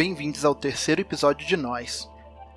bem-vindos ao terceiro episódio de Nós.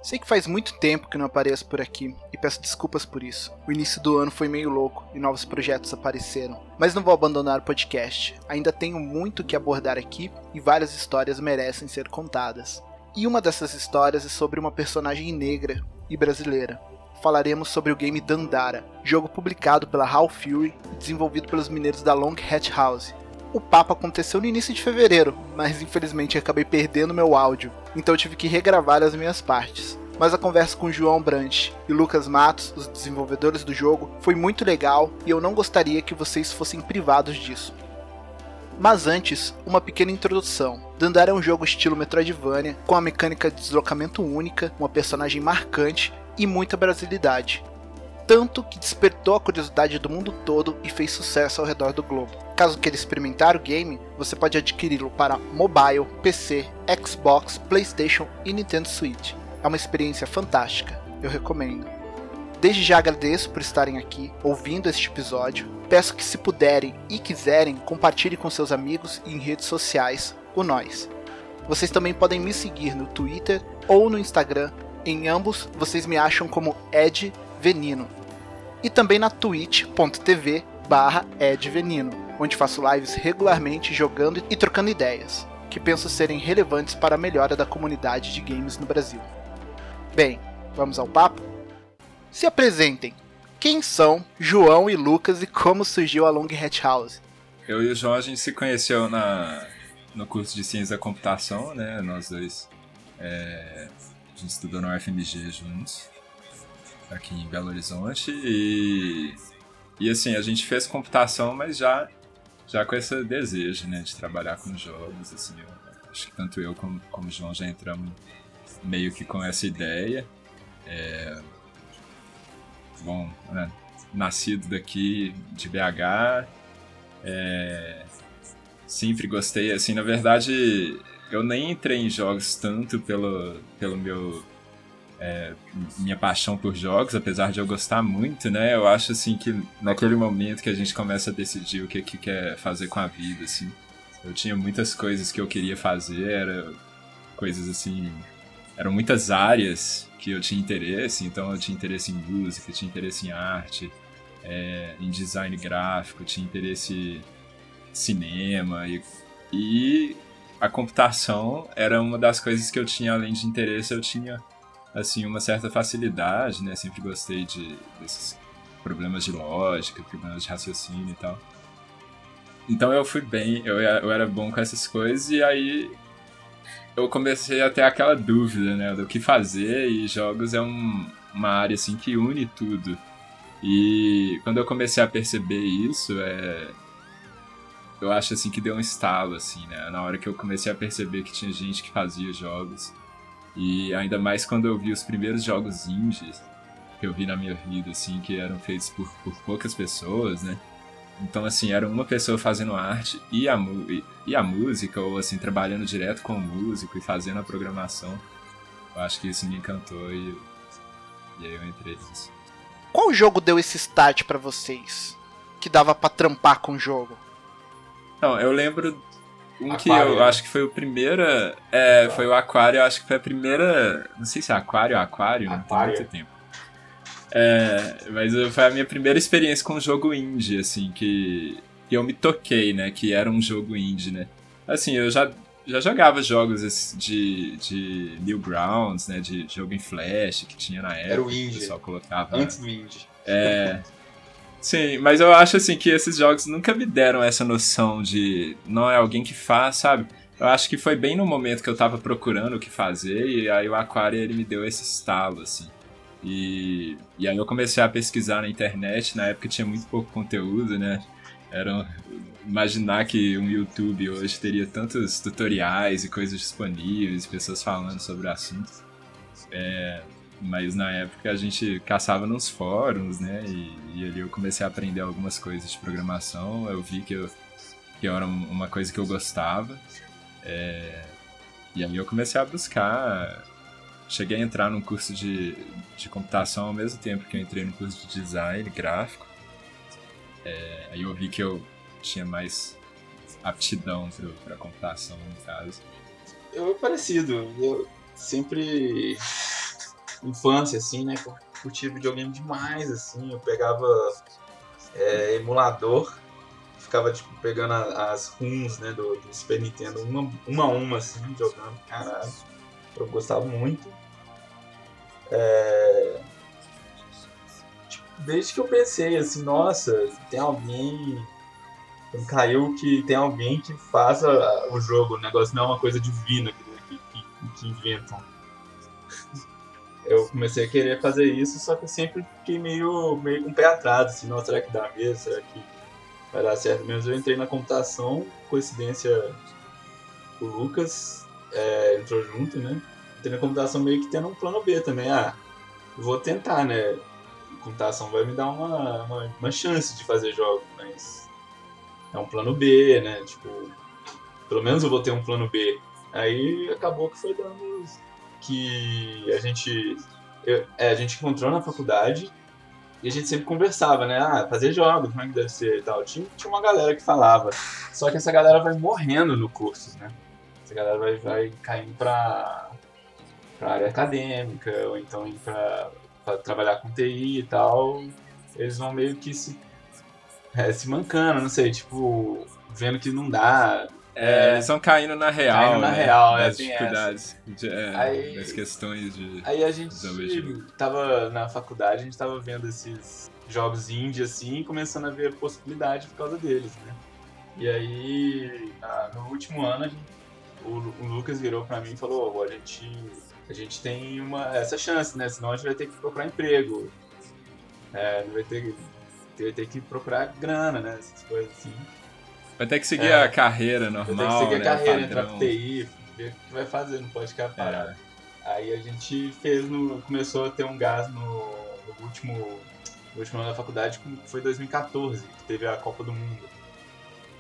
Sei que faz muito tempo que não apareço por aqui e peço desculpas por isso. O início do ano foi meio louco e novos projetos apareceram, mas não vou abandonar o podcast. Ainda tenho muito que abordar aqui e várias histórias merecem ser contadas. E uma dessas histórias é sobre uma personagem negra e brasileira. Falaremos sobre o game Dandara, jogo publicado pela Half Fury e desenvolvido pelos mineiros da Long Hat House, o papo aconteceu no início de fevereiro, mas infelizmente acabei perdendo meu áudio, então tive que regravar as minhas partes. Mas a conversa com João Brant e Lucas Matos, os desenvolvedores do jogo, foi muito legal e eu não gostaria que vocês fossem privados disso. Mas antes, uma pequena introdução. Dandara é um jogo estilo Metroidvania, com a mecânica de deslocamento única, uma personagem marcante e muita brasilidade tanto que despertou a curiosidade do mundo todo e fez sucesso ao redor do globo. Caso queira experimentar o game, você pode adquiri-lo para mobile, PC, Xbox, PlayStation e Nintendo Switch. É uma experiência fantástica, eu recomendo. Desde já agradeço por estarem aqui ouvindo este episódio. Peço que, se puderem e quiserem, compartilhem com seus amigos e em redes sociais o Nós. Vocês também podem me seguir no Twitter ou no Instagram. Em ambos, vocês me acham como Ed Venino. E também na twitch.tv barra edvenino, onde faço lives regularmente jogando e trocando ideias, que penso serem relevantes para a melhora da comunidade de games no Brasil. Bem, vamos ao papo? Se apresentem. Quem são João e Lucas e como surgiu a Long Hat House? Eu e o João a gente se conheceu na, no curso de Ciência da Computação, né? Nós dois. É, a gente estudou no UFMG juntos aqui em Belo Horizonte e, e assim, a gente fez computação, mas já, já com esse desejo, né, de trabalhar com jogos, assim, eu, acho que tanto eu como, como o João já entramos meio que com essa ideia. É, bom, né, nascido daqui de BH, é, sempre gostei, assim, na verdade eu nem entrei em jogos tanto pelo, pelo meu é, minha paixão por jogos, apesar de eu gostar muito, né? Eu acho assim que naquele momento que a gente começa a decidir o que, que quer fazer com a vida, assim, eu tinha muitas coisas que eu queria fazer, era coisas assim, eram muitas áreas que eu tinha interesse, então eu tinha interesse em música, tinha interesse em arte, é, em design gráfico, tinha interesse em cinema e, e a computação era uma das coisas que eu tinha além de interesse, eu tinha assim, uma certa facilidade, né? Sempre gostei de, desses problemas de lógica, problemas de raciocínio e tal. Então eu fui bem, eu, eu era bom com essas coisas e aí eu comecei a ter aquela dúvida, né, do que fazer e jogos é um, uma área assim que une tudo. E quando eu comecei a perceber isso, é eu acho assim que deu um estalo assim, né? Na hora que eu comecei a perceber que tinha gente que fazia jogos e ainda mais quando eu vi os primeiros jogos indies que eu vi na minha vida, assim, que eram feitos por, por poucas pessoas, né? Então, assim, era uma pessoa fazendo arte e a, e, e a música, ou assim, trabalhando direto com o músico e fazendo a programação. Eu acho que isso me encantou e, e aí eu entrei nisso. Qual jogo deu esse start para vocês? Que dava para trampar com o jogo? Não, eu lembro um aquário, que eu né? acho que foi o primeiro. É, foi o Aquário, eu acho que foi a primeira. Não sei se é Aquário ou Aquário, não tem muito tempo. É, mas foi a minha primeira experiência com um jogo indie, assim, que, que eu me toquei, né? Que era um jogo indie, né? Assim, eu já, já jogava jogos de, de Newgrounds, né? De jogo em Flash que tinha na época. Era o indie. Que o pessoal colocava. Antes do indie. É. Sim, mas eu acho assim que esses jogos nunca me deram essa noção de não é alguém que faz, sabe? Eu acho que foi bem no momento que eu tava procurando o que fazer e aí o Aquário ele me deu esse estalo assim. E, e aí eu comecei a pesquisar na internet, na época tinha muito pouco conteúdo, né? Era imaginar que um YouTube hoje teria tantos tutoriais e coisas disponíveis, pessoas falando sobre o assunto. É, mas na época a gente caçava nos fóruns, né? E, e, ali eu comecei a aprender algumas coisas de programação. Eu vi que, eu, que era uma coisa que eu gostava. É, e aí eu comecei a buscar. Cheguei a entrar num curso de, de computação ao mesmo tempo que eu entrei no curso de design gráfico. É, aí eu vi que eu tinha mais aptidão para computação, no caso. eu parecido. Eu sempre. Infância, assim, né? Curti videogame demais, assim. Eu pegava é, emulador, ficava, tipo, pegando as runs, né, do, do Super Nintendo, uma, uma a uma, assim, jogando. Caralho. Eu gostava muito. É... Tipo, desde que eu pensei, assim, nossa, tem alguém caiu que tem alguém que faça o jogo, o negócio não é uma coisa divina que, que, que inventam. Eu comecei a querer fazer isso, só que eu sempre fiquei meio, meio com o pé atrás, assim, nossa, será que dá mesmo? Será que vai dar certo mesmo? Eu entrei na computação, coincidência, o Lucas é, entrou junto, né? Entrei na computação meio que tendo um plano B também, ah, vou tentar, né? Computação vai me dar uma, uma, uma chance de fazer jogos, mas é um plano B, né? Tipo, pelo menos eu vou ter um plano B. Aí acabou que foi dando que a gente eu, é, a gente encontrou na faculdade e a gente sempre conversava, né? Ah, fazer jogos, como é que deve ser e tal. Tinha, tinha uma galera que falava. Só que essa galera vai morrendo no curso, né? Essa galera vai, vai caindo pra, pra área acadêmica, ou então ir pra, pra trabalhar com TI e tal. Eles vão meio que se é, se mancando, não sei, tipo, vendo que não dá. É, é eles vão caindo na real. Caindo na né? real, é, dificuldades. De, é, aí, das questões de. Aí a gente tava na faculdade, a gente tava vendo esses jogos indie assim e começando a ver possibilidade por causa deles, né? E aí, no último ano, gente, o, o, Lucas virou pra mim e falou: oh, a gente, a gente tem uma, essa chance, né? Senão a gente vai ter que procurar emprego. É, vai ter vai ter que procurar grana, né? Essas coisas assim. Vai ter que seguir é, a carreira normal. Vai ter que seguir né, a carreira, entrar pro TI, ver o que vai fazer, não pode ficar parado. É. Aí a gente fez no. começou a ter um gás no, no último. No último ano da faculdade, que foi 2014, que teve a Copa do Mundo.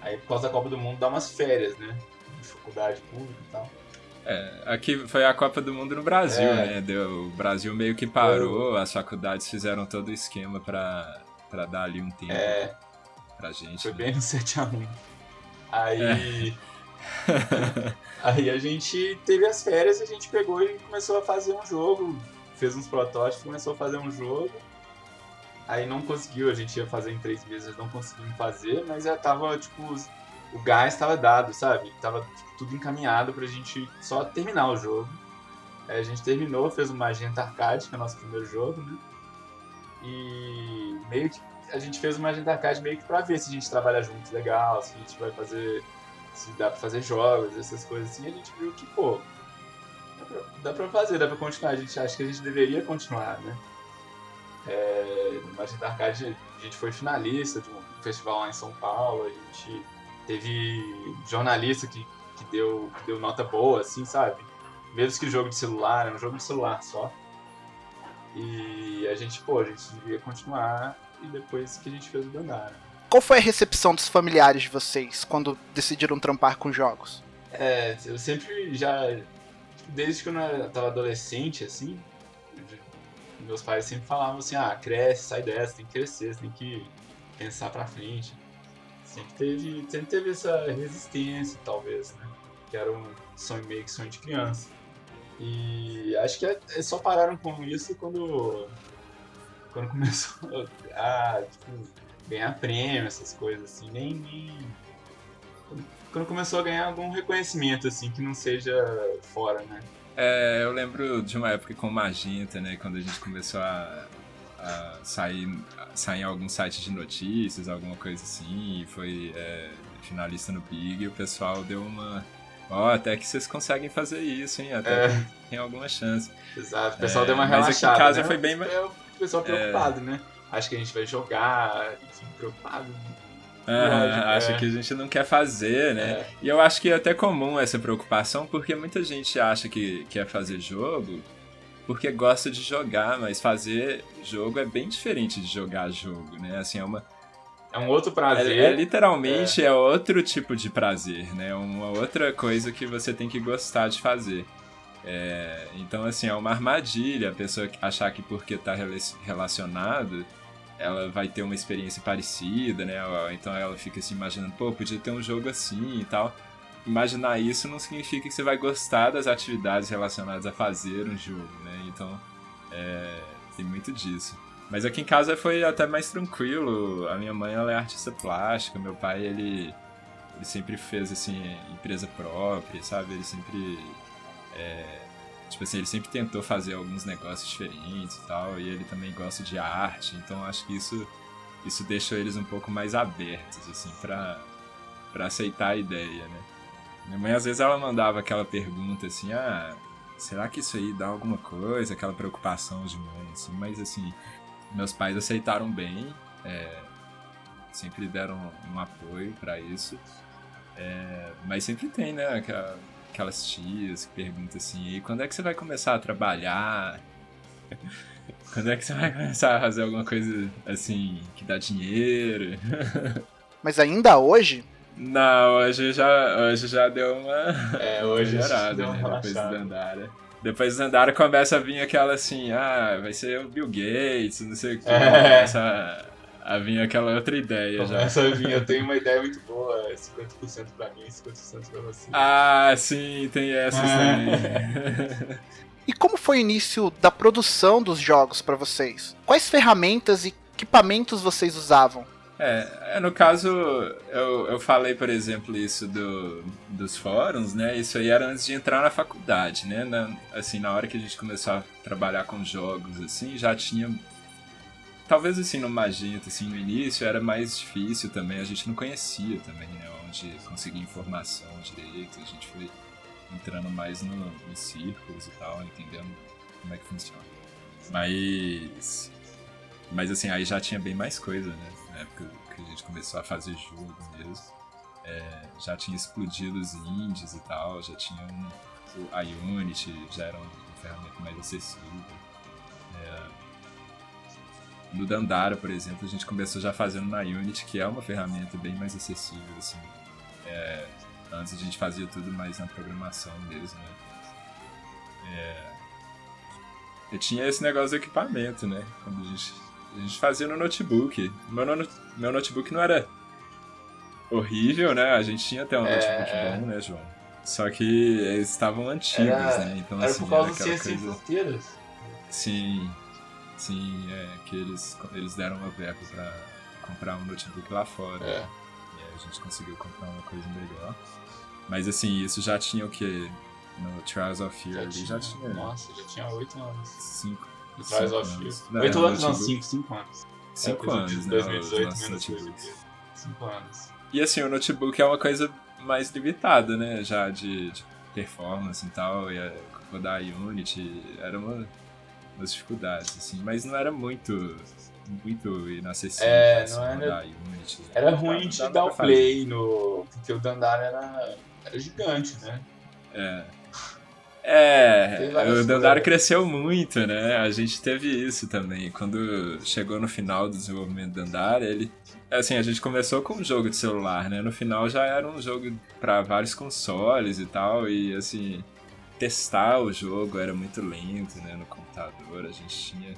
Aí por causa da Copa do Mundo dá umas férias, né? De faculdade pública e tal. É, aqui foi a Copa do Mundo no Brasil, é. né? Deu, o Brasil meio que parou, as faculdades fizeram todo o esquema para dar ali um tempo é, pra gente. Foi né? bem no 7x1. Aí. É. aí a gente teve as férias, a gente pegou e começou a fazer um jogo. Fez uns protótipos, começou a fazer um jogo. Aí não conseguiu, a gente ia fazer em três meses, não conseguimos fazer, mas já tava, tipo, o gás estava dado, sabe? Tava tipo, tudo encaminhado pra gente só terminar o jogo. Aí a gente terminou, fez uma Magenta Arcade, que é o nosso primeiro jogo, né? E meio que a gente fez uma agenda arcade meio que pra ver se a gente trabalha junto legal, se a gente vai fazer. se dá pra fazer jogos, essas coisas assim. E a gente viu que, pô, dá pra, fazer, dá pra continuar. A gente acha que a gente deveria continuar, né? É, no Agenda Arcade a gente foi finalista de um festival lá em São Paulo, a gente teve jornalista que, que, deu, que deu nota boa, assim, sabe? Mesmo que jogo de celular, é um jogo de celular só. E a gente, pô, a gente devia continuar e depois que a gente fez o Dandara. Qual foi a recepção dos familiares de vocês quando decidiram trampar com jogos? É, eu sempre já. Desde que eu estava adolescente, assim, meus pais sempre falavam assim: ah, cresce, sai dessa, tem que crescer, tem que pensar pra frente. Sempre teve, sempre teve essa resistência, talvez, né? Que era um sonho meio que sonho de criança. E acho que é, só pararam com isso quando, quando começou a tipo, ganhar prêmio, essas coisas assim. Nem, nem, Quando começou a ganhar algum reconhecimento, assim, que não seja fora, né? É, eu lembro de uma época com Magenta, né? Quando a gente começou a, a sair, a sair em algum site de notícias, alguma coisa assim, e foi é, finalista no Big, e o pessoal deu uma Ó, oh, até que vocês conseguem fazer isso, hein? Até é. tem alguma chance. Exato, o pessoal é, deu uma relaxada. Mas aqui em casa né? foi bem... O pessoal preocupado, é... né? Acho que a gente vai jogar, enfim, preocupado. Ah, é. que a gente não quer fazer, né? É. E eu acho que é até comum essa preocupação, porque muita gente acha que quer fazer jogo porque gosta de jogar, mas fazer jogo é bem diferente de jogar jogo, né? Assim, é uma é um outro prazer. É, é literalmente é. é. outro tipo de prazer, né? Uma outra coisa que você tem que gostar de fazer. É, então, assim, é uma armadilha a pessoa achar que porque está relacionado ela vai ter uma experiência parecida, né? Então ela fica se imaginando, pô, podia ter um jogo assim e tal. imaginar isso não significa que você vai gostar das atividades relacionadas a fazer um jogo, né? Então, é, tem muito disso. Mas aqui em casa foi até mais tranquilo. A minha mãe ela é artista plástica, meu pai ele, ele sempre fez assim empresa própria, sabe? Ele sempre é, tipo assim, ele sempre tentou fazer alguns negócios diferentes e tal, e ele também gosta de arte, então acho que isso isso deixou eles um pouco mais abertos assim para para aceitar a ideia, né? Minha mãe às vezes ela mandava aquela pergunta assim: "Ah, será que isso aí dá alguma coisa?", aquela preocupação de mãe assim, mas assim, meus pais aceitaram bem, é, sempre deram um apoio para isso. É, mas sempre tem, né, aquelas tias que perguntam assim, e quando é que você vai começar a trabalhar? quando é que você vai começar a fazer alguma coisa assim que dá dinheiro? Mas ainda hoje? Não, hoje já, hoje já deu uma é, hoje melhorada, né? Depois do Dandara. Depois do Dandara começa a vir aquela assim, ah, vai ser o Bill Gates, não sei o que. É. Começa a, a vir aquela outra ideia começa já. Começa a vir, eu tenho uma ideia muito boa, 50% pra mim, 50% pra você. Ah, sim, tem essas é. também. e como foi o início da produção dos jogos para vocês? Quais ferramentas e equipamentos vocês usavam? É, é, no caso, eu, eu falei, por exemplo, isso do, dos fóruns, né? Isso aí era antes de entrar na faculdade, né? Na, assim, na hora que a gente começou a trabalhar com jogos, assim, já tinha... Talvez, assim, no Magenta, assim, no início era mais difícil também, a gente não conhecia também, né? Onde conseguir informação direito, a gente foi entrando mais no, nos círculos e tal, entendendo como é que funciona. Mas... Mas, assim, aí já tinha bem mais coisa, né? na época que a gente começou a fazer jogo mesmo. É, já tinha explodido os indies e tal, já tinha um, a Unity, já era uma ferramenta mais acessível. No Dandara, por exemplo, a gente começou já fazendo na Unity, que é uma ferramenta bem mais acessível, assim. É, antes a gente fazia tudo mais na programação mesmo, né? É, eu tinha esse negócio do equipamento, né? Quando a gente a gente fazia no notebook. Meu, no, meu notebook não era horrível, né? A gente tinha até um é... notebook bom, né, João? Só que eles estavam antigos, era... né? Então, era assim, por causa dos coisa... fronteiras? Sim, sim, é que eles, eles deram uma verba pra comprar um notebook lá fora. É. E aí a gente conseguiu comprar uma coisa melhor. Mas assim, isso já tinha o quê? No Trials of Fear já ali tinha, já tinha. Nossa, já tinha 8 anos. 5. Do Trials of Fear. Oito anos, não, cinco, cinco anos. Cinco é, anos, né? 2018 menos Cinco anos. E assim, o notebook é uma coisa mais limitada, né? Já de, de performance e tal, e rodar Unity era uma das dificuldades, assim, mas não era muito muito inacessível é, assim, não era, Unity. Era ruim de dar o play no. Porque o Dandara era, era gigante, né? É. É, o Dandara cresceu muito, né? A gente teve isso também. Quando chegou no final do desenvolvimento do Dandara, ele. Assim, a gente começou com um jogo de celular, né? No final já era um jogo para vários consoles e tal. E, assim, testar o jogo era muito lento, né? No computador. A gente tinha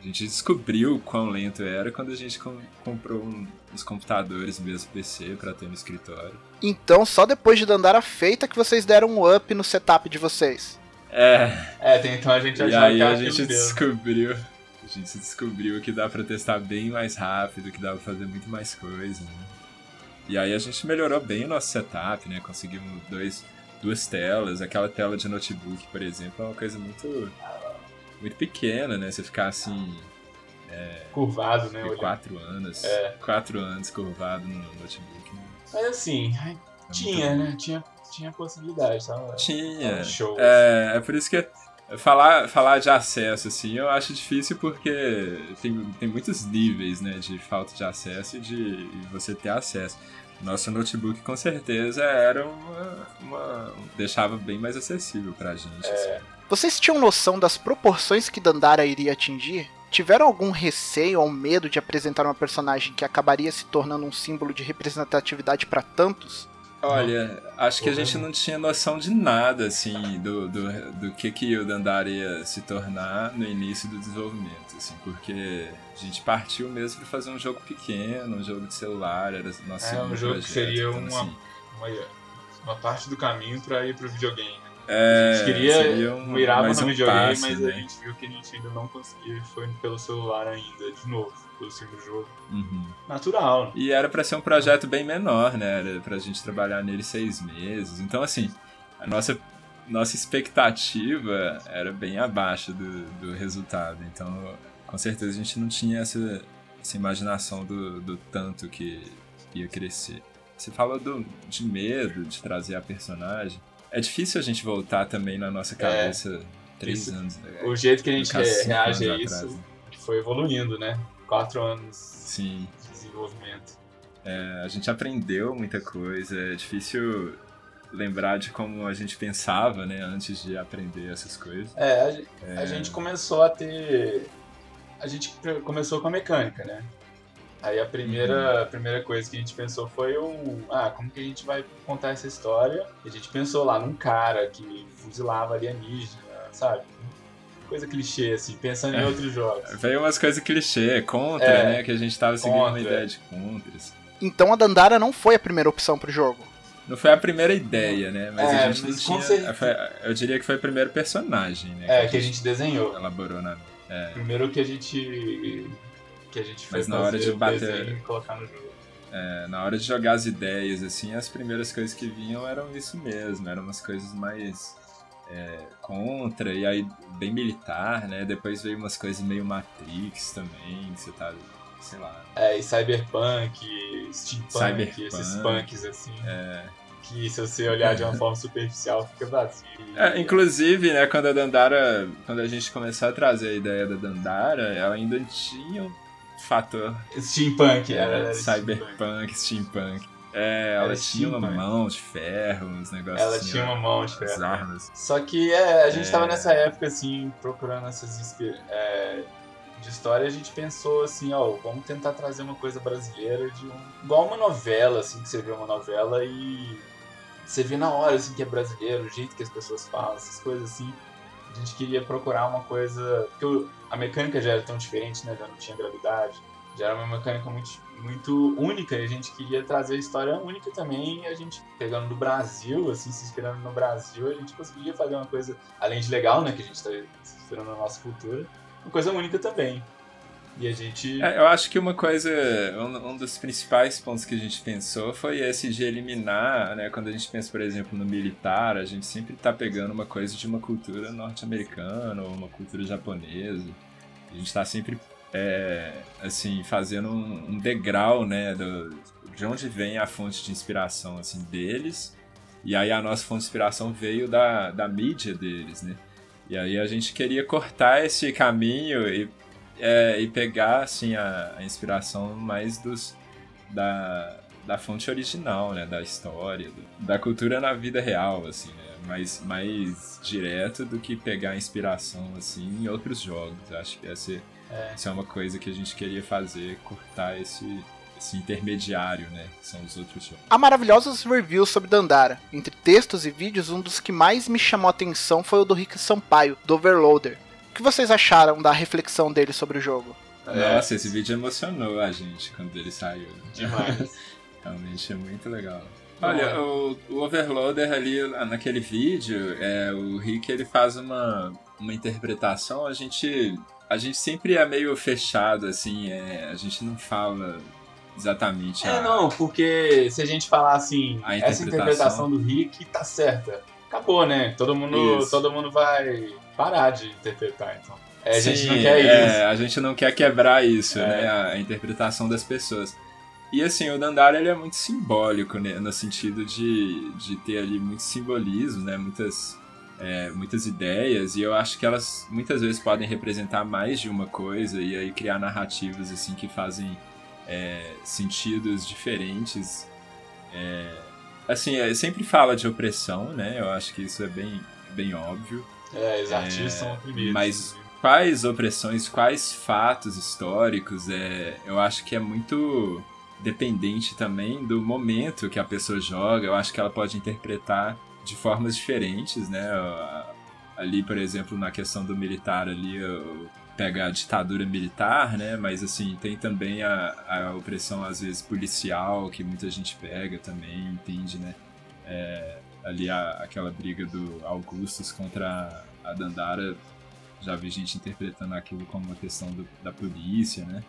a gente descobriu quão lento era quando a gente com, comprou um, uns computadores mesmo PC para ter no escritório. Então, só depois de Dandara feita que vocês deram um up no setup de vocês. É. É, então a gente E aí a gente descobriu. A gente descobriu que dá para testar bem mais rápido, que dá pra fazer muito mais coisa, né? E aí a gente melhorou bem o nosso setup, né? Conseguimos dois, duas telas. Aquela tela de notebook, por exemplo, é uma coisa muito muito pequena, né? Você ficar assim. É, curvado, né? Quatro anos. É. Quatro anos curvado no notebook. Né? Mas assim, é tinha, né? Tinha, tinha possibilidade, sabe? Tinha. Show. É, é por isso que falar, falar de acesso, assim, eu acho difícil porque tem, tem muitos níveis, né, de falta de acesso e de você ter acesso. Nosso notebook com certeza era uma, uma deixava bem mais acessível pra gente. É. Assim. Vocês tinham noção das proporções que Dandara iria atingir? Tiveram algum receio ou medo de apresentar uma personagem que acabaria se tornando um símbolo de representatividade para tantos? Olha, acho que a gente não tinha noção de nada, assim, do, do, do que, que o Dandara ia se tornar no início do desenvolvimento, assim, porque a gente partiu mesmo para fazer um jogo pequeno, um jogo de celular, era nosso É, um jogo projeto, que seria então, uma, assim, uma, uma parte do caminho para ir pro videogame. Né? É, a gente queria um, mirava no um videogame, passe, mas né? a gente viu que a gente ainda não conseguia foi pelo celular ainda, de novo, pelo segundo jogo. Uhum. Natural, né? E era pra ser um projeto bem menor, né? Era pra gente trabalhar nele seis meses. Então, assim, a nossa, nossa expectativa era bem abaixo do, do resultado. Então, com certeza a gente não tinha essa, essa imaginação do, do tanto que ia crescer. Você fala do, de medo de trazer a personagem. É difícil a gente voltar também na nossa cabeça três isso. anos. né? O jeito que a gente reage a isso atrás, né? foi evoluindo, né? Quatro anos Sim. de desenvolvimento. É, a gente aprendeu muita coisa. É difícil lembrar de como a gente pensava, né, antes de aprender essas coisas. É, a, gente- É. a gente começou a ter. A gente começou com a mecânica, né? Aí a primeira, Uhum. a primeira coisa que a gente pensou foi um. Ah, como que a gente vai contar essa história? E a gente pensou lá num cara que fuzilava alienígena, sabe? Coisa clichê, assim, pensando em É. outros jogos. Veio umas coisas clichê, contra, É, né, que a gente tava seguindo uma contra. ideia de contras. Então a Dandara não foi a primeira opção pro jogo. Não foi a primeira ideia, né, mas É, a gente mas não tinha... certeza. foi- eu diria que foi o primeiro personagem, né, É, que a gente desenhou. elaborou na... Primeiro que a gente. Que a gente foi Mas na hora de bater- e colocar no jogo. É, na hora de jogar as ideias, assim, as primeiras coisas que vinham eram isso mesmo, eram umas coisas mais é, contra, e aí bem militar, né? Depois veio umas coisas meio Matrix também, você tá, sei lá. É, e cyberpunk, steampunk, Cyberpunk. esses punks assim. É, Que se você olhar de uma forma superficial fica vazio. É, inclusive, né, quando a Dandara, quando a gente começou a trazer a ideia da Dandara, ela ainda tinha um fator Steampunk, é, era, era steampunk. cyberpunk, steampunk. É, ela Era tinha uma mão de ferro, uns negócios Ela assim, tinha uma mão de as ferro. armas. Só que é, a gente É. tava nessa época, assim, procurando essas é, de história, a gente pensou assim, ó, vamos tentar trazer uma coisa brasileira de um. Igual uma novela, assim, que você vê uma novela e você vê na hora assim que é brasileiro, o jeito que as pessoas falam, essas coisas assim. A gente queria procurar uma coisa. Porque a mecânica já era tão diferente, né? Já não tinha gravidade. Já era uma mecânica muito, muito única a gente queria trazer a história única também. E a gente, pegando do Brasil, assim, se inspirando no Brasil, a gente conseguia fazer uma coisa, além de legal, né? Que a gente tá se inspirando na nossa cultura, uma coisa única também. E a gente. É, eu acho que uma coisa, um, um dos principais pontos que a gente pensou foi esse de eliminar, né? Quando a gente pensa, por exemplo, no militar, a gente sempre tá pegando uma coisa de uma cultura norte-americana ou uma cultura japonesa. A gente tá sempre, é, assim, fazendo um, um degrau, né? Do, de onde vem a fonte de inspiração, assim, deles. E aí a nossa fonte de inspiração veio da, da mídia deles, né? E aí a gente queria cortar esse caminho e é, e pegar assim a, a inspiração mais dos da, da fonte original, né, da história, do- da cultura na vida real, assim, né, mais mais direto do que pegar inspiração assim em outros jogos. Acho que essa, É. essa é uma coisa que a gente queria fazer, cortar esse esse intermediário, né, que são os outros jogos. Há maravilhosos reviews sobre Dandara. Entre textos e vídeos, um dos que mais me chamou a atenção foi o do Rick Sampaio, do Overloader. O que vocês acharam da reflexão dele sobre o jogo? É. Nossa, esse vídeo emocionou a gente quando ele saiu. Demais. Realmente é muito legal. Olha, é. o, o Overloader ali lá naquele vídeo, é, o Rick ele faz uma, uma interpretação, a gente, a gente sempre é meio fechado, assim, é, a gente não fala exatamente É, a- não, porque se a gente falar assim, A essa interpretação. interpretação do Rick tá certa, acabou, né? Todo mundo, Isso. todo mundo vai parar de interpretar, então. É, a gente Sim, não quer é, isso. a gente não quer quebrar isso, É. né? A, a interpretação das pessoas. E assim, o Dandara ele é muito simbólico, né? No sentido de, de ter ali muito simbolismo, né? Muitas, é, muitas ideias. E eu acho que elas muitas vezes podem representar mais de uma coisa e aí criar narrativas assim que fazem é, sentidos diferentes. É, assim, é, sempre fala de opressão, né? Eu acho que isso é bem, bem óbvio. É, os É, artistas são oprimidos. mas- quais opressões, quais fatos históricos, é, eu acho que é muito dependente também do momento que a pessoa joga. Eu acho que ela pode interpretar de formas diferentes, né? Ali, por exemplo, na questão do militar ali, pega a ditadura militar, né? Mas assim, tem também a, a opressão, às vezes, policial, que muita gente pega também, entende, né? é, ali a, aquela briga do Augustus contra a Dandara, já vi gente interpretando aquilo como uma questão do, da polícia, né?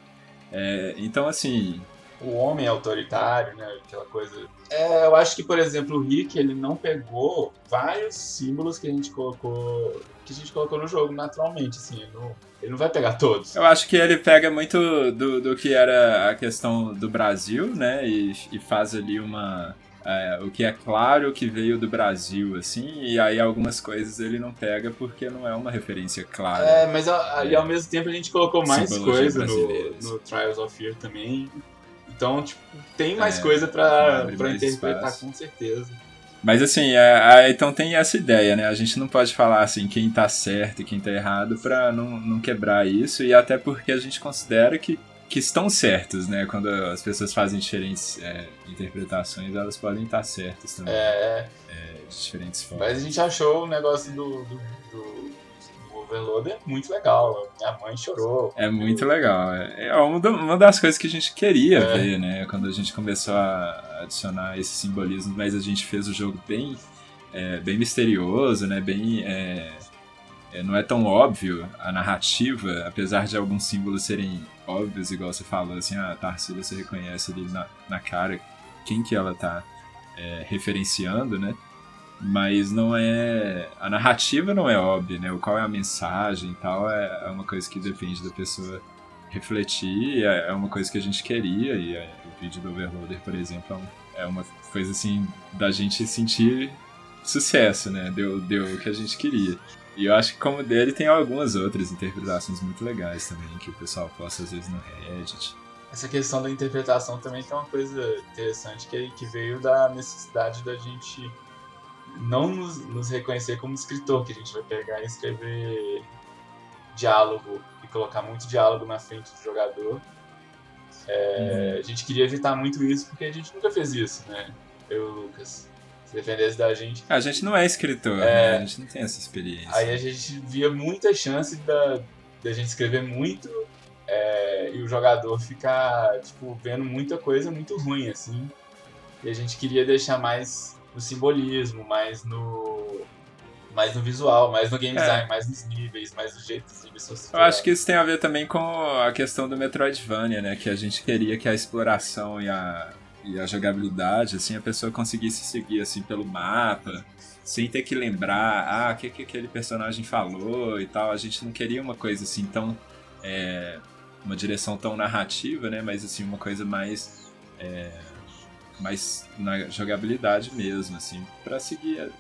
É, então, assim, o homem autoritário, né? Aquela coisa. É, eu acho que, por exemplo, o Rick ele não pegou vários símbolos que a gente colocou que a gente colocou no jogo naturalmente, assim. Ele não, ele não vai pegar todos. Eu acho que ele pega muito do, do que era a questão do Brasil, né? E, e faz ali uma. É, o que é claro que veio do Brasil, assim, e aí algumas coisas ele não pega porque não é uma referência clara. É, mas aí é, ao mesmo tempo a gente colocou mais coisa no, no Trials of Fear também. Então, tipo, tem mais é, coisa pra, pra interpretar, espaço. com certeza. Mas assim, é, é, então tem essa ideia, né? A gente não pode falar assim quem tá certo e quem tá errado pra não, não quebrar isso, e até porque a gente considera que, que estão certos, né? Quando as pessoas fazem diferentes é, interpretações, elas podem estar certas também. É. é de diferentes formas. Mas a gente achou o negócio do, do, do Overload é muito legal. Minha mãe chorou. É muito legal. É, é uma das coisas que a gente queria é. ver, né? Quando a gente começou a adicionar esse simbolismo, mas a gente fez o jogo bem, é, bem misterioso, né? Bem. É, é, não é tão óbvio a narrativa, apesar de alguns símbolos serem óbvios, igual você falou, assim, a Tarsila você reconhece ali na, na cara quem que ela tá é, referenciando, né? Mas não é a narrativa não é óbvia né? O qual é a mensagem e tal é, é uma coisa que depende da pessoa refletir é, é uma coisa que a gente queria. E o vídeo do Overloader por exemplo é, é uma coisa assim da gente sentir sucesso né? Deu deu o que a gente queria. E eu acho que como dele tem algumas outras interpretações muito legais também que o pessoal posta às vezes no Reddit. Essa questão da interpretação também tem uma coisa interessante que, que veio da necessidade da gente não nos, nos, reconhecer como escritor, que a gente vai pegar e escrever diálogo e colocar muito diálogo na frente do jogador. É, uhum. A gente queria evitar muito isso porque a gente nunca fez isso, né? Eu Lucas. Se dependesse da gente. A gente não é escritor, é, né? a gente não tem essa experiência. Aí a gente via muita chance da, da gente escrever muito é, e o jogador ficar, tipo, vendo muita coisa muito ruim, assim. E a gente queria deixar mais no simbolismo, mais no mais no visual, mais no game é. design, mais nos níveis, mais do jeito os níveis são Eu acho que isso tem a ver também com a questão do Metroidvania, né? Que a gente queria que a exploração e a, e a jogabilidade, assim, a pessoa conseguisse seguir, assim, pelo mapa, sem ter que lembrar, ah, o que, que aquele personagem falou e tal. A gente não queria uma coisa, assim, tão... É, uma direção tão narrativa, né? Mas, assim, uma coisa mais... É, mais na jogabilidade mesmo, assim, para seguir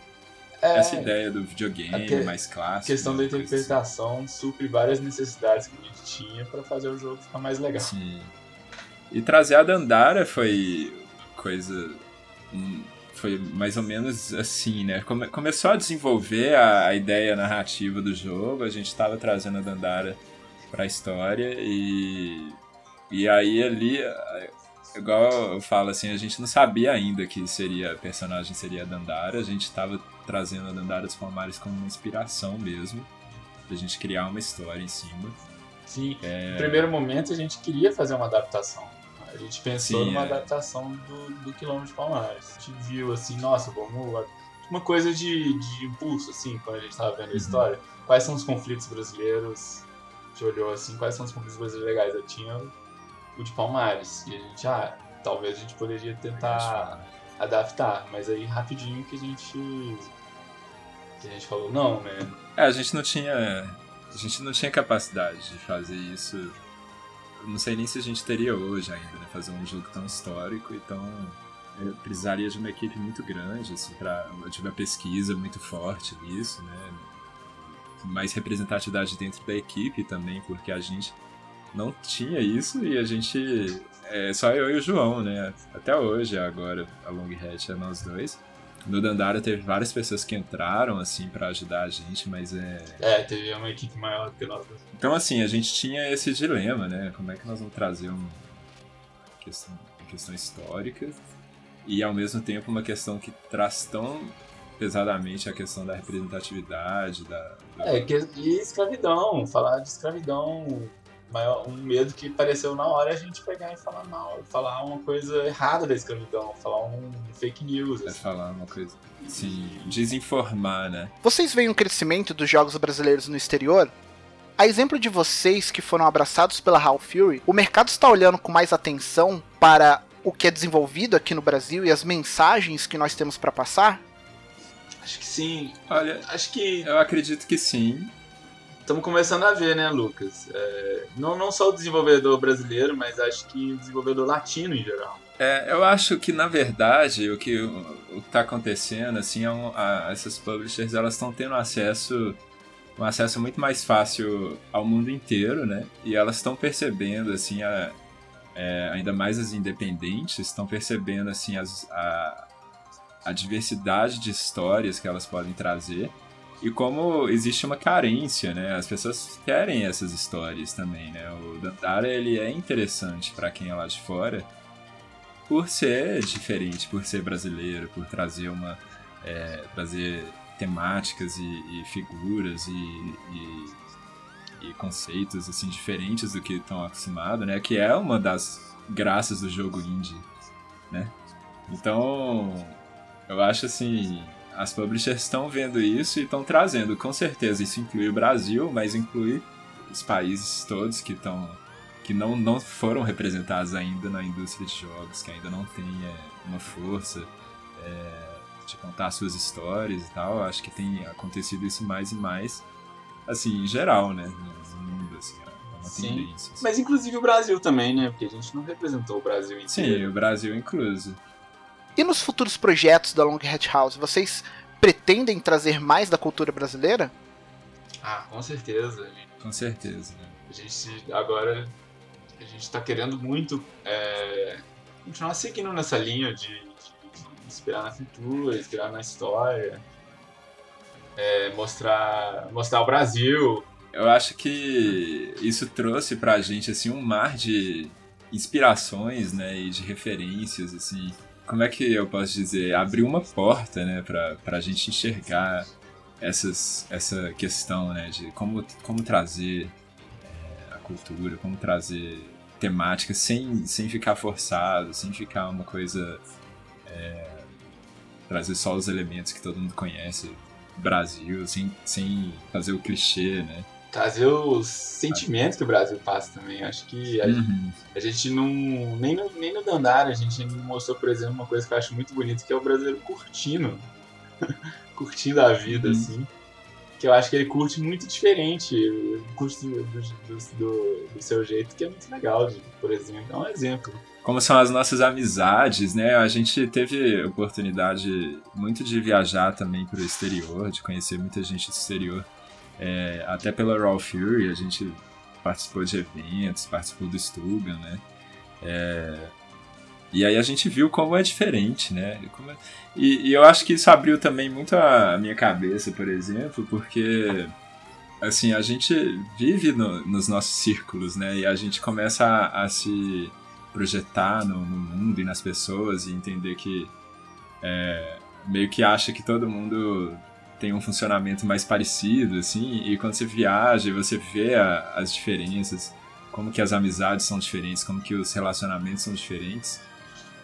é, essa ideia do videogame que, mais clássico. A questão da interpretação assim. supre várias necessidades que a gente tinha para fazer o jogo ficar mais legal. Sim. E trazer a Dandara foi coisa. Hum, foi mais ou menos assim, né? Come, começou a desenvolver a, a, ideia narrativa do jogo, a gente estava trazendo a Dandara para a história e. E aí ali igual eu falo assim, a gente não sabia ainda que seria a personagem seria a Dandara, a gente estava trazendo a Dandara dos Palmares como uma inspiração mesmo, pra gente criar uma história em cima. Sim, é... no primeiro momento a gente queria fazer uma adaptação. A gente pensou Sim, numa é... adaptação do, do Quilombo de Palmares. A gente viu assim, nossa, vamos. Uma coisa de, de impulso, assim, quando a gente estava vendo a uhum. história. Quais são os conflitos brasileiros? A gente olhou assim, quais são os conflitos brasileiros legais? Eu tinha o de Palmares. E a gente, ah, talvez a gente poderia tentar adaptar, mas aí rapidinho que a gente. que a gente falou, não, né? É, a gente não tinha. A gente não tinha capacidade de fazer isso. Eu não sei nem se a gente teria hoje ainda, né? Fazer um jogo tão histórico e tão. Eu precisaria de uma equipe muito grande, assim, pra. Eu tive uma pesquisa muito forte nisso, né? Mais representatividade dentro da equipe também, porque a gente não tinha isso e a gente. É só eu e o João, né? Até hoje, agora, a Long Hatch é nós dois. No Dandara teve várias pessoas que entraram, assim, para ajudar a gente, mas é. É, teve uma equipe maior que nós. Então, assim, a gente tinha esse dilema, né? Como é que nós vamos trazer uma questão, uma questão histórica e, ao mesmo tempo, uma questão que traz tão pesadamente a questão da representatividade, da. É, que, e escravidão, falar de escravidão maior, um medo que apareceu na hora é a gente pegar e falar mal, falar uma coisa errada da escravidão, falar um fake news. É assim. falar uma coisa. Sim, desinformar, né? Vocês veem um crescimento dos jogos brasileiros no exterior? A exemplo de vocês que foram abraçados pela Half Fury, o mercado está olhando com mais atenção para o que é desenvolvido aqui no Brasil e as mensagens que nós temos para passar? Acho que sim. Olha, Acho que eu acredito que sim. Estamos começando a ver, né, Lucas? É, não, não só o desenvolvedor brasileiro, mas acho que o desenvolvedor latino em geral. É, eu acho que na verdade o que está acontecendo assim é um, a, essas publishers elas estão tendo acesso um acesso muito mais fácil ao mundo inteiro, né? E elas estão percebendo assim a, é, ainda mais as independentes estão percebendo assim as, a, a diversidade de histórias que elas podem trazer e como existe uma carência, né? As pessoas querem essas histórias também, né? O Dandara ele é interessante para quem é lá de fora por ser diferente, por ser brasileiro, por trazer uma é, trazer temáticas e, e figuras e, e, e, conceitos assim diferentes do que estão acostumados, né? Que é uma das graças do jogo indie, né? Então, eu acho assim, as publishers estão vendo isso e estão trazendo, com certeza isso inclui o Brasil, mas inclui os países todos que estão que não, não foram representados ainda na indústria de jogos, que ainda não tem é, uma força é, de contar suas histórias e tal. Acho que tem acontecido isso mais e mais, assim, em geral, né? No mundo, assim, é uma Sim. tendência. assim. Mas inclusive o Brasil também, né? Porque a gente não representou o Brasil inteiro. Sim, o Brasil incluso. E nos futuros projetos da Long Hat House, vocês pretendem trazer mais da cultura brasileira? Ah, com certeza. Com certeza, né? A gente agora a gente tá querendo muito é, continuar seguindo nessa linha de, de inspirar na cultura, inspirar na história, é, mostrar, mostrar o Brasil. Eu acho que isso trouxe pra gente assim um mar de inspirações, né, e de referências assim. Como é que eu posso dizer? Abriu uma porta, né, pra, pra gente enxergar essas, essa questão, né, de como, como trazer é, a cultura, como trazer temática sem, sem ficar forçado, sem ficar uma coisa é, trazer só os elementos que todo mundo conhece Brasil, sem, sem fazer o clichê, né? Trazer os sentimentos que o Brasil passa também. Acho que a, Uhum. a gente não. Nem no, nem no Dandara a gente não mostrou, por exemplo, uma coisa que eu acho muito bonita, que é o brasileiro curtindo. curtindo a vida, Uhum. assim. Que eu acho que ele curte muito diferente. Curte do, do, do- do- seu jeito, que é muito legal, por exemplo. É um exemplo. Como são as nossas amizades, né? A gente teve oportunidade muito de viajar também para o exterior, de conhecer muita gente do exterior. É, até pela Raw Fury, a gente participou de eventos, participou do Stugan, né? É, e aí a gente viu como é diferente, né? É- E, e eu acho que isso abriu também muito a minha cabeça, por exemplo, porque assim, a gente vive no- nos nossos círculos, né? E a gente começa a, a se projetar no, no mundo e nas pessoas e entender que é, meio que acha que todo mundo tem um funcionamento mais parecido, assim, e quando você viaja e você vê a- as diferenças, como que as amizades são diferentes, como que os relacionamentos são diferentes,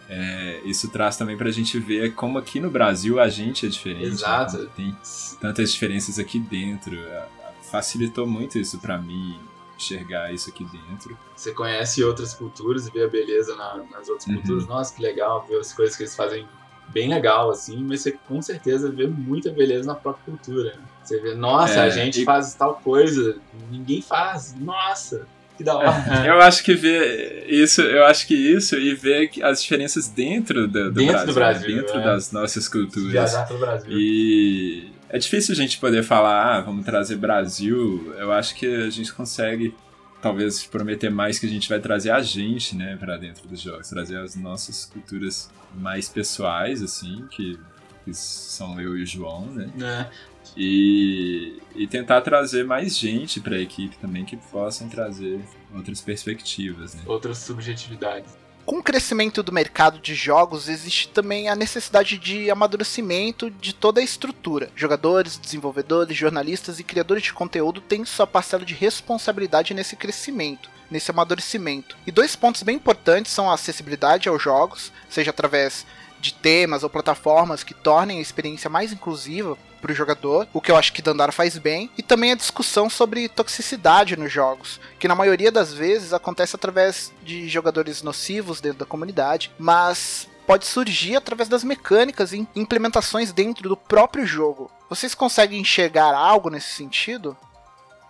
é, isso traz também pra gente ver como aqui no Brasil a gente é diferente. né? Exato. Como Tem tantas diferenças aqui dentro. É, Facilitou muito isso pra mim, enxergar isso aqui dentro. Você conhece outras culturas e vê a beleza na- nas outras Uhum. culturas. Nossa, que legal, ver as coisas que eles fazem bem legal, assim, mas você com certeza vê muita beleza na própria cultura. Você vê, nossa, É, a gente e- faz tal coisa, ninguém faz. Nossa, que da hora. Eu acho que ver isso, eu acho que isso e ver as diferenças dentro do, do Dentro Brasil, do Brasil, né? dentro é. das nossas culturas. Viajar pelo Brasil. E é difícil a gente poder falar, ah, vamos trazer Brasil. Eu acho que a gente consegue, talvez, prometer mais que a gente vai trazer a gente, né, pra dentro dos jogos, trazer as nossas culturas mais pessoais, assim, que, que são eu e o João, né? né? E, e tentar trazer mais gente pra equipe também que possam trazer outras perspectivas, né? Outras subjetividades. Com o crescimento do mercado de jogos, existe também a necessidade de amadurecimento de toda a estrutura. Jogadores, desenvolvedores, jornalistas e criadores de conteúdo têm sua parcela de responsabilidade nesse crescimento, nesse amadurecimento. E dois pontos bem importantes são a acessibilidade aos jogos, seja através de temas ou plataformas que tornem a experiência mais inclusiva para o jogador, o que eu acho que Dandara faz bem, e também a discussão sobre toxicidade nos jogos, que na maioria das vezes acontece através de jogadores nocivos dentro da comunidade, mas pode surgir através das mecânicas e implementações dentro do próprio jogo. Vocês conseguem enxergar algo nesse sentido?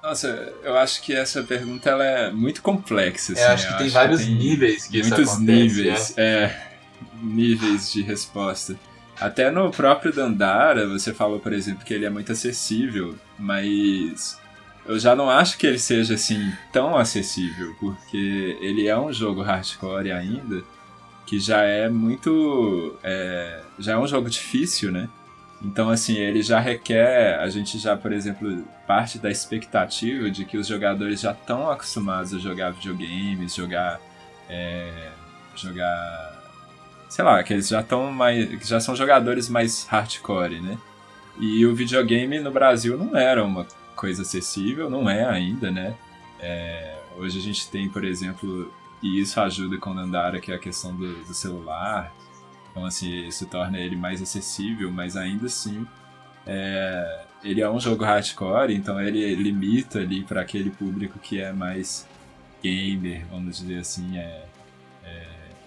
Nossa, eu acho que essa pergunta ela é muito complexa. Assim, eu acho que eu tem acho vários que tem níveis que muitos isso acontece, níveis, é. é níveis de resposta. Até no próprio Dandara, você falou, por exemplo, que ele é muito acessível, mas eu já não acho que ele seja assim tão acessível, porque ele é um jogo hardcore ainda, que já é muito. É, já é um jogo difícil, né? Então, assim, ele já requer. A gente já, por exemplo, parte da expectativa de que os jogadores já estão acostumados a jogar videogames, jogar. É, jogar sei lá, que eles já estão mais. que já são jogadores mais hardcore, né? E o videogame no Brasil não era uma coisa acessível, não é ainda, né? É, hoje a gente tem, por exemplo, e isso ajuda com o Nandara, que é a questão do, do, celular. Então, assim, isso torna ele mais acessível, mas ainda assim, é, ele é um jogo hardcore, então ele limita ali para aquele público que é mais gamer, vamos dizer assim, é,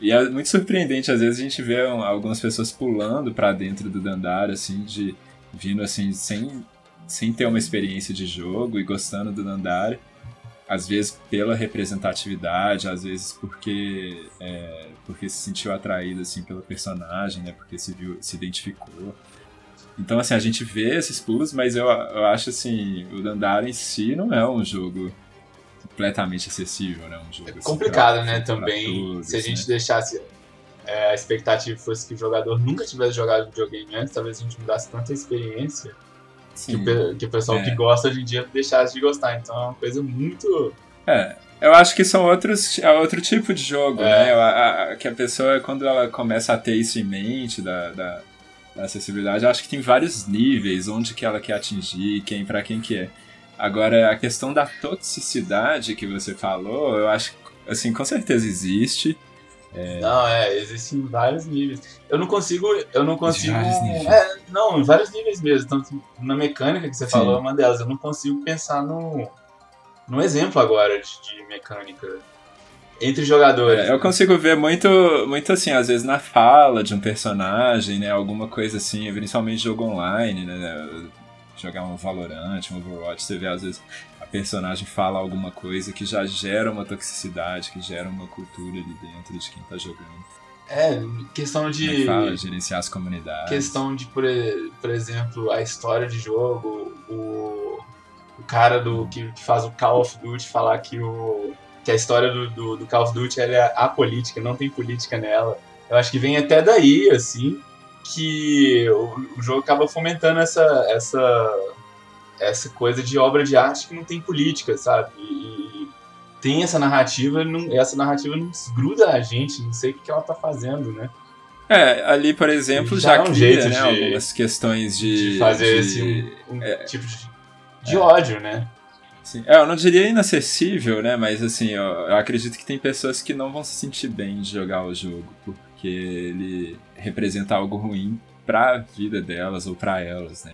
e é muito surpreendente, às vezes a gente vê algumas pessoas pulando para dentro do Dandara, assim, de vindo assim, sem, sem ter uma experiência de jogo e gostando do Dandara. Às vezes pela representatividade, às vezes porque, é, porque se sentiu atraído assim, pelo personagem, né? Porque se, viu, se identificou. Então, assim, a gente vê esses pulos, mas eu, eu acho assim, o Dandara em si não é um jogo completamente acessível, né? Um jogo é complicado, né? Também, todos, se a gente né? deixasse é, a expectativa fosse que o jogador nunca tivesse jogado videogame antes, talvez a gente mudasse tanta experiência que o, que o, pessoal é. que gosta hoje em dia deixasse de gostar. Então é uma coisa muito. É. Eu acho que são outros, é outro tipo de jogo, é. né? A, a, que a pessoa, quando ela começa a ter isso em mente, da, da, da acessibilidade, acho que tem vários níveis, onde que ela quer atingir, quem para quem que é. Agora, a questão da toxicidade que você falou, eu acho que, assim, com certeza existe. É... Não, é, existem vários níveis. Eu não consigo. Eu não consigo. É, não, vários níveis mesmo. Tanto na mecânica que você Sim. falou é uma delas. Eu não consigo pensar no, no exemplo agora de, de mecânica entre jogadores. É, eu consigo ver muito, muito assim, às vezes na fala de um personagem, né? Alguma coisa assim, principalmente jogo online, né? Jogar um Valorant, um Overwatch, você vê às vezes a personagem fala alguma coisa que já gera uma toxicidade, que gera uma cultura ali dentro de quem tá jogando. É, questão de. É fala, gerenciar as comunidades. Questão de, por, por exemplo, a história de jogo, o, o cara do que, que faz o Call of Duty falar que, o, que a história do, do, do Call of Duty é apolítica, não tem política nela. Eu acho que vem até daí, assim que o, o jogo acaba fomentando essa, essa, essa coisa de obra de arte que não tem política, sabe? E, tem essa narrativa, não, essa narrativa não desgruda a gente, não sei o que ela tá fazendo, né? É, ali, por exemplo, já, já é um cria, jeito né, de, algumas questões de... de fazer de, esse um, é, tipo de, de é, ódio, né? Sim. É, eu não diria inacessível, né? Mas assim, eu, eu acredito que tem pessoas que não vão se sentir bem de jogar o jogo, porque ele representa algo ruim para a vida delas ou para elas, né?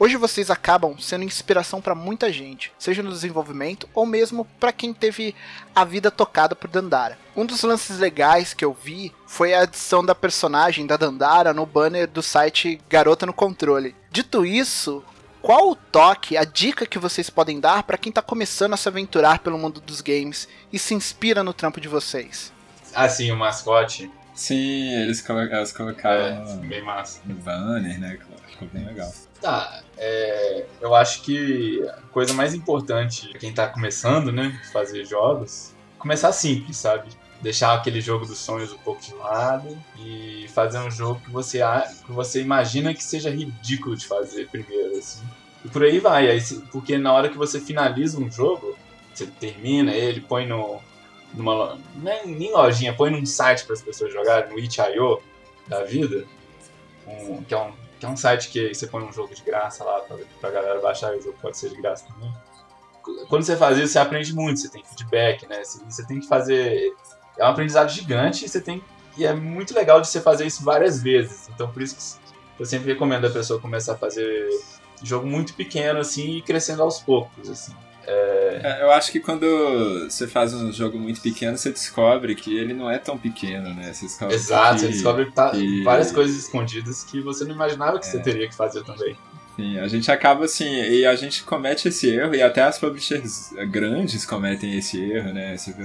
Hoje vocês acabam sendo inspiração para muita gente, seja no desenvolvimento ou mesmo para quem teve a vida tocada por Dandara. Um dos lances legais que eu vi foi a adição da personagem da Dandara no banner do site Garota no Controle. Dito isso, qual o toque, a dica que vocês podem dar para quem está começando a se aventurar pelo mundo dos games e se inspira no trampo de vocês? Assim, o mascote Sim, eles, colo elas colocaram é, no, bem massa. no banner, né? Ficou bem legal. Tá, é, eu acho que a coisa mais importante pra quem tá começando, né, fazer jogos, começar simples, sabe? Deixar aquele jogo dos sonhos um pouco de lado e fazer um jogo que você, que você imagina que seja ridículo de fazer primeiro, assim. E por aí vai, aí, porque na hora que você finaliza um jogo, você termina ele, põe no, numa nem, nem lojinha, põe num site para as pessoas jogarem, no itch.io da vida, um, que, é um, que é um site que você põe um jogo de graça lá pra, pra galera baixar e o jogo pode ser de graça também. Quando você faz isso, você aprende muito, você tem feedback, né? Você, você tem que fazer. É um aprendizado gigante e você tem. E é muito legal de você fazer isso várias vezes. Então por isso que eu sempre recomendo a pessoa começar a fazer jogo muito pequeno assim e crescendo aos poucos, assim. É... É, eu acho que quando você faz um jogo muito pequeno, você descobre que ele não é tão pequeno, né? Você descobre Exato, que, você descobre que tá que- várias coisas escondidas que você não imaginava que você teria que fazer também. Sim, a gente acaba assim, e a gente comete esse erro, e até as publishers grandes cometem esse erro, né? Você vê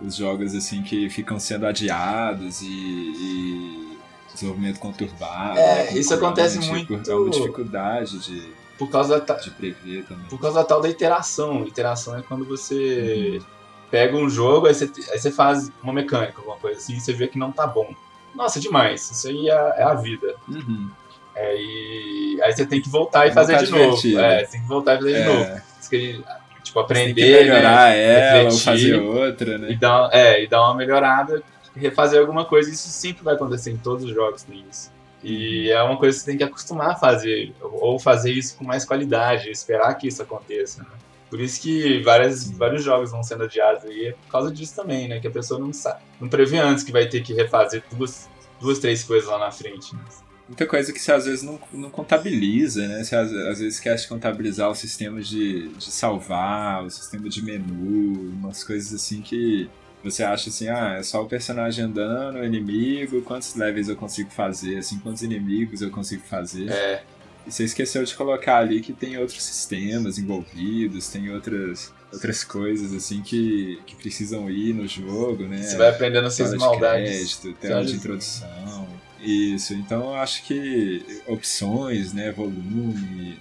os jogos assim que ficam sendo adiados e, e desenvolvimento conturbado. É, né, isso acontece muito- É uma dificuldade de, Por causa da, de prever também. por causa da tal da iteração. Iteração é quando você Uhum. pega um jogo, aí você, aí você faz uma mecânica, alguma coisa assim, e você vê que não tá bom. Nossa, demais. Isso aí é, é a vida. Uhum. É, e aí você tem que voltar e fazer Voltar de novo. divertido. É, você tem que voltar e fazer de É, novo. Que, tipo, aprender, que melhorar né? ela refletir. fazer outra, E né? dar, é, e dar uma melhorada, refazer alguma coisa. Isso sempre vai acontecer em todos os jogos, tem isso. E é uma coisa que você tem que acostumar a fazer, ou fazer isso com mais qualidade, esperar que isso aconteça. né? Por isso que várias, vários jogos vão sendo adiados aí, é por causa disso também, né? Que a pessoa não sabe, não prevê antes que vai ter que refazer duas, duas três coisas lá na frente. né? Muita coisa que você às vezes não, não contabiliza, né? Você às, às vezes quer contabilizar o sistema de, de salvar, o sistema de menu, umas coisas assim que você acha assim, ah, é só o personagem andando, o inimigo, quantos levels eu consigo fazer, assim, quantos inimigos eu consigo fazer. É, E você esqueceu de colocar ali que tem outros sistemas envolvidos, tem outras, outras coisas assim que, que precisam ir no jogo, né? você vai aprendendo essas tela de maldades. crédito, tela de introdução. Isso, então eu acho que opções, né, volume,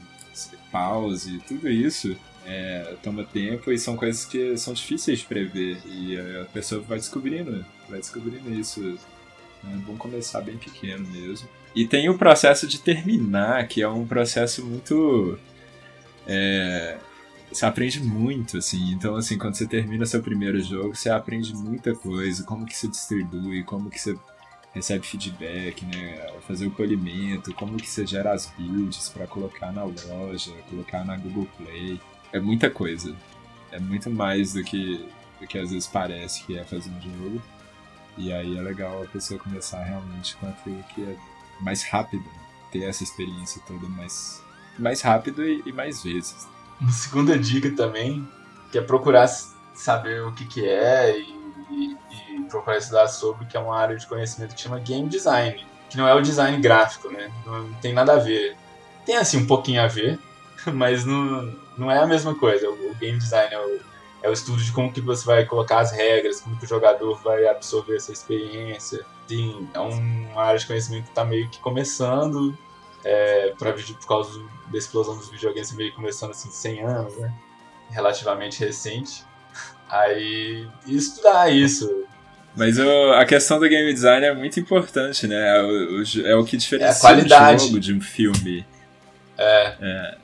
pause, tudo isso é, toma tempo e são coisas que são difíceis de prever. E a pessoa vai descobrindo, vai descobrindo isso. É bom começar bem pequeno mesmo. E tem o processo de terminar, que é um processo muito. é, você aprende muito, assim. Então, assim, quando você termina seu primeiro jogo, você aprende muita coisa. Como que se distribui, como que você recebe feedback, né? Fazer o polimento, como que você gera as builds para colocar na loja, colocar na Google Play. É muita coisa. É muito mais do que, do que às vezes parece que é fazer um jogo. E aí é legal a pessoa começar realmente com aquilo que é mais rápido, né? ter essa experiência toda mais, mais rápido e, e mais vezes. Uma segunda dica também, que é procurar saber o que, que é e, e- e procurar estudar sobre, que é uma área de conhecimento que chama Game Design, que não é o design gráfico, né? Não tem nada a ver. Tem, assim, um pouquinho a ver, mas não, não é a mesma coisa. O, Game Design é o, é o estudo de como que você vai colocar as regras, como que o jogador vai absorver essa experiência. Tem, é uma área de conhecimento que está meio que começando, é, pra, por causa da explosão dos videogames meio começando assim 100 anos, né? Relativamente recente. Aí estudar isso. Mas o- a questão do game design é muito importante, né? É o, o é o que diferencia qualidade. um jogo de um filme. É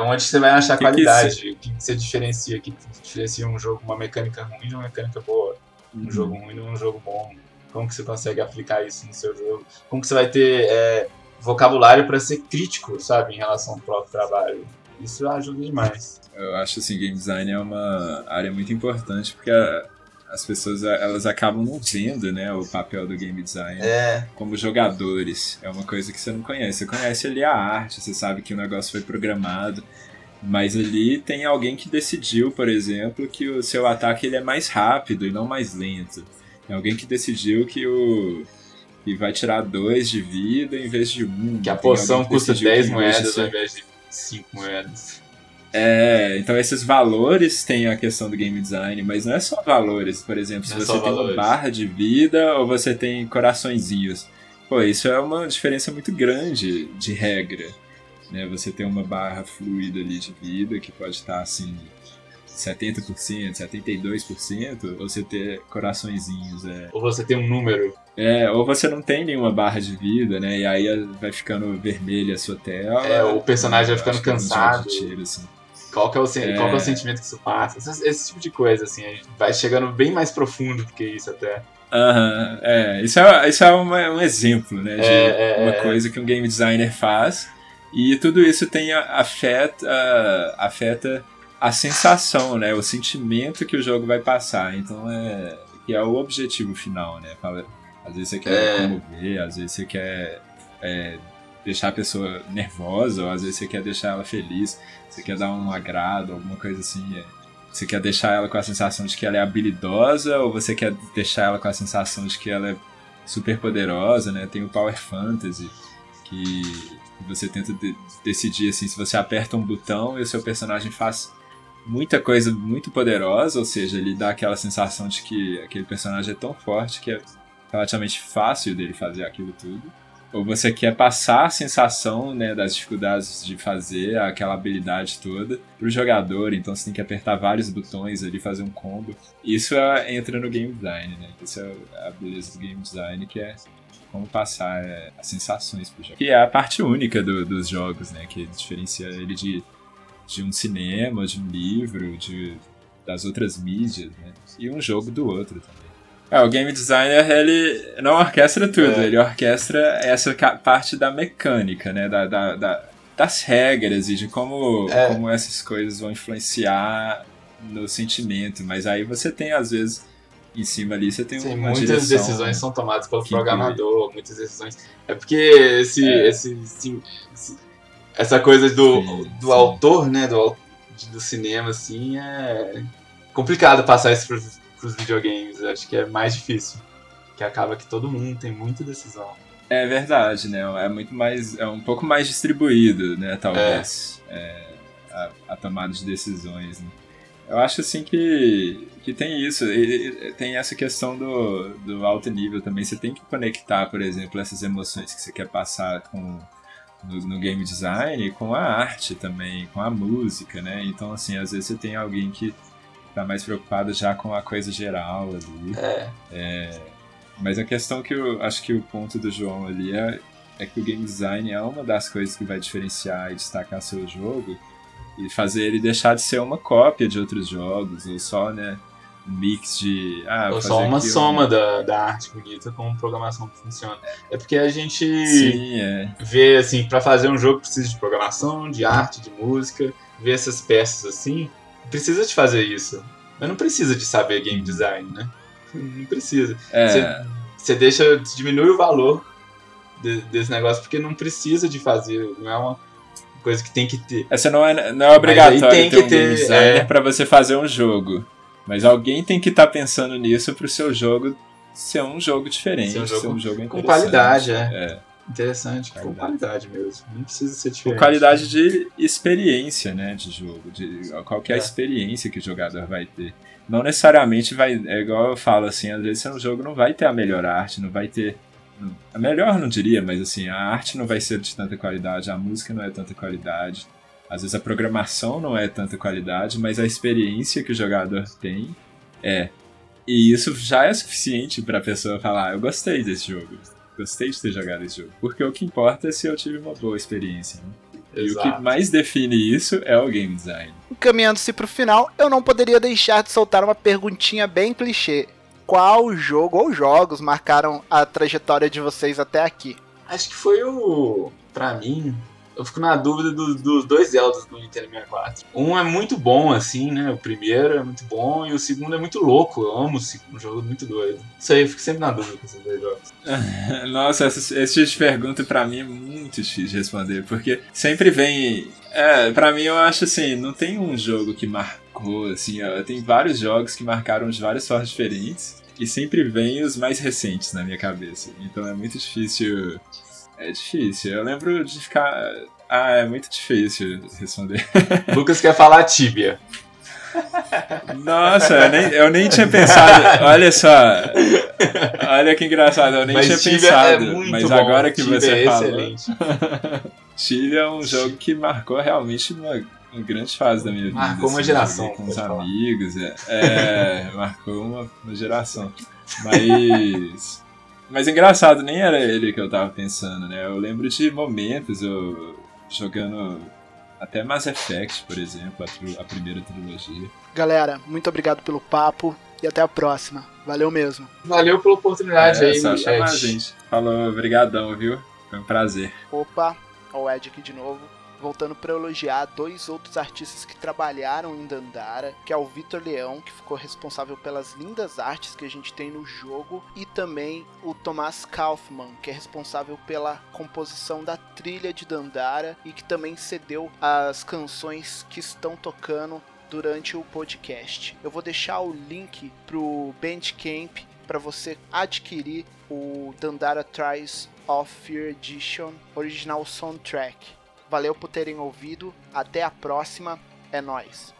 onde você vai achar Que qualidade, o que, que você diferencia, o que, diferencia um jogo, uma mecânica ruim de uma mecânica boa, Uhum. um jogo ruim de um jogo bom. Como que você consegue aplicar isso no seu jogo? Como que você vai ter é, vocabulário para ser crítico, sabe, em relação ao próprio trabalho? Isso ajuda demais. Eu acho assim, game design é uma área muito importante porque a- as pessoas elas acabam não vendo, né, o papel do game design É, como jogadores. É uma coisa que você não conhece. Você conhece ali a arte, você sabe que o negócio foi programado, mas ali tem alguém que decidiu, por exemplo, que o seu ataque ele é mais rápido e não mais lento. Tem alguém que decidiu que o que vai tirar dois de vida em vez de um. que a poção custa decidiu 10 que em vez de moedas ser- ao invés de 5 moedas. É, então esses valores têm a questão do game design, mas não é só valores, por exemplo, se Não é você tem uma valores. barra de vida ou você tem coraçõezinhos. Pô, isso é uma diferença muito grande de regra. Né? Você tem uma barra fluida ali de vida que pode estar assim 70%, 72%, ou você ter coraçõezinhos, é. Ou você tem um número. É, ou você não tem nenhuma barra de vida, né? E aí vai ficando vermelha a sua tela. É, o personagem vai ficando é um cansado. tiro, assim. Qual que é o, é... Qual é o sentimento que isso passa? Esse, esse, tipo de coisa, assim, a gente vai chegando bem mais profundo do que isso até. Aham, uhum, é. Isso é, isso é uma, um exemplo, né? De é, é, uma coisa que um game designer faz. E tudo isso tem afeta, afeta a sensação, né? O sentimento que o jogo vai passar. Então é. Que é o objetivo final, né? Às vezes você quer é. comover, às vezes você quer é, deixar a pessoa nervosa, ou às vezes você quer deixar ela feliz, você quer dar um agrado, alguma coisa assim. É. Você quer deixar ela com a sensação de que ela é habilidosa, ou você quer deixar ela com a sensação de que ela é super poderosa, né? Tem o Power Fantasy, que você tenta de decidir assim, se você aperta um botão e o seu personagem faz muita coisa muito poderosa, ou seja, ele dá aquela sensação de que aquele personagem é tão forte que é relativamente fácil dele fazer aquilo tudo. Ou você quer passar a sensação né, das dificuldades de fazer aquela habilidade toda pro jogador, então você tem que apertar vários botões ali, fazer um combo. Isso é, entra no game design, né? Isso é a beleza do game design, que é como passar é, as sensações pro jogo. Que é a parte única do, dos jogos, né? Que diferencia ele de de um cinema, de um livro, de, das outras mídias, né? E um jogo do outro também. É, o game designer, ele não orquestra tudo, é. ele orquestra essa parte da mecânica, né? Da, da, da das regras e de como, é. como essas coisas vão influenciar no sentimento. Mas aí você tem, às vezes, em cima ali, você tem Sim, uma muitas decisões são tomadas pelo programador, muitas decisões... É porque esse, é. esse, esse, esse essa coisa do, sim, do sim. autor, né, do, do cinema, assim, é complicado passar isso pros, videogames. Acho que é mais difícil. Que acaba que todo mundo tem muita decisão. É verdade, né? É muito mais. É um pouco mais distribuído, né? Talvez. É. É, a, a, tomada de decisões. Né? Eu acho assim que, que tem isso. E, tem essa questão do, do alto nível também. Você tem que conectar, por exemplo, essas emoções que você quer passar com no, no, game design com a arte também, com a música, né? Então, assim, às vezes você tem alguém que tá mais preocupado já com a coisa geral ali. É. é mas a questão que eu acho que o ponto do João ali é, é que o game design é uma das coisas que vai diferenciar e destacar seu jogo e fazer ele deixar de ser uma cópia de outros jogos, ou só, né? mix de. Ah, Ou só uma soma um... da, da arte bonita com programação que funciona. É porque a gente Sim, é. vê, assim, para fazer um jogo precisa de programação, de arte, de música, ver essas peças assim, precisa de fazer isso. Mas não precisa de saber game design, né? Não precisa. É. Você, deixa, diminui o valor de, desse negócio porque não precisa de fazer, não é uma coisa que tem que ter. Essa não é, não é obrigatório tem ter que um ter, designer é... para você fazer um jogo. Mas alguém tem que estar tá pensando nisso para o seu jogo ser um jogo diferente, ser um jogo, ser um jogo com qualidade, é. é. Interessante, qualidade. com qualidade mesmo. Não precisa ser diferente. Com qualidade de experiência, né, de jogo, de qualquer é. experiência que o jogador vai ter. Não necessariamente vai, é igual eu falo assim, às vezes um jogo não vai ter a melhor arte, não vai ter a melhor não diria, mas assim, a arte não vai ser de tanta qualidade, a música não é tanta qualidade. Às vezes a programação não é tanta qualidade, mas a experiência que o jogador tem é. E isso já é suficiente para a pessoa falar: eu gostei desse jogo, gostei de ter jogado esse jogo. Porque o que importa é se eu tive uma boa experiência. Né? E o que mais define isso é o game design. Encaminhando-se para o final, eu não poderia deixar de soltar uma perguntinha bem clichê. Qual jogo ou jogos marcaram a trajetória de vocês até aqui? Acho que foi o. Pra mim, eu fico na dúvida dos, dos dois Zeldas do Nintendo 64. Um é muito bom, assim, né? O primeiro é muito bom e o segundo é muito louco. Eu amo o segundo jogo, muito doido. Isso aí, eu fico sempre na dúvida com esses dois jogos. Nossa, esse, esse tipo de pergunta pra mim é muito difícil de responder, porque sempre vem. É, pra mim eu acho assim, não tem um jogo que marcou, assim, ó, tem vários jogos que marcaram de várias formas diferentes. E sempre vem os mais recentes na minha cabeça. Então é muito difícil é difícil. Eu lembro de ficar. Ah, é muito difícil responder. Lucas quer falar Tibia. Nossa, eu nem, eu nem tinha pensado. Olha só. Olha que engraçado, eu nem mas tinha é pensado. É mas bom. agora que você é falou. Tibia é um jogo que marcou realmente uma, uma grande fase da minha vida. Marcou assim, uma geração. Com os amigos. É, é, marcou uma, uma geração. Mas. Mas engraçado, nem era ele que eu tava pensando, né? Eu lembro de momentos eu jogando Até Mass Effect, por exemplo, a, a primeira trilogia. Galera, muito obrigado pelo papo e até a próxima. Valeu mesmo. Valeu pela oportunidade é, aí, só chamar gente. Falou, obrigadão, viu? Foi um prazer. Opa, o Ed aqui de novo voltando para elogiar dois outros artistas que trabalharam em Dandara, que é o Vitor Leão, que ficou responsável pelas lindas artes que a gente tem no jogo, e também o Tomás Kaufmann, que é responsável pela composição da trilha de Dandara e que também cedeu as canções que estão tocando durante o podcast. Eu vou deixar o link pro Bandcamp para você adquirir o Dandara Tries of Fear Edition Original Soundtrack. Valeu por terem ouvido. Até a próxima. É nós.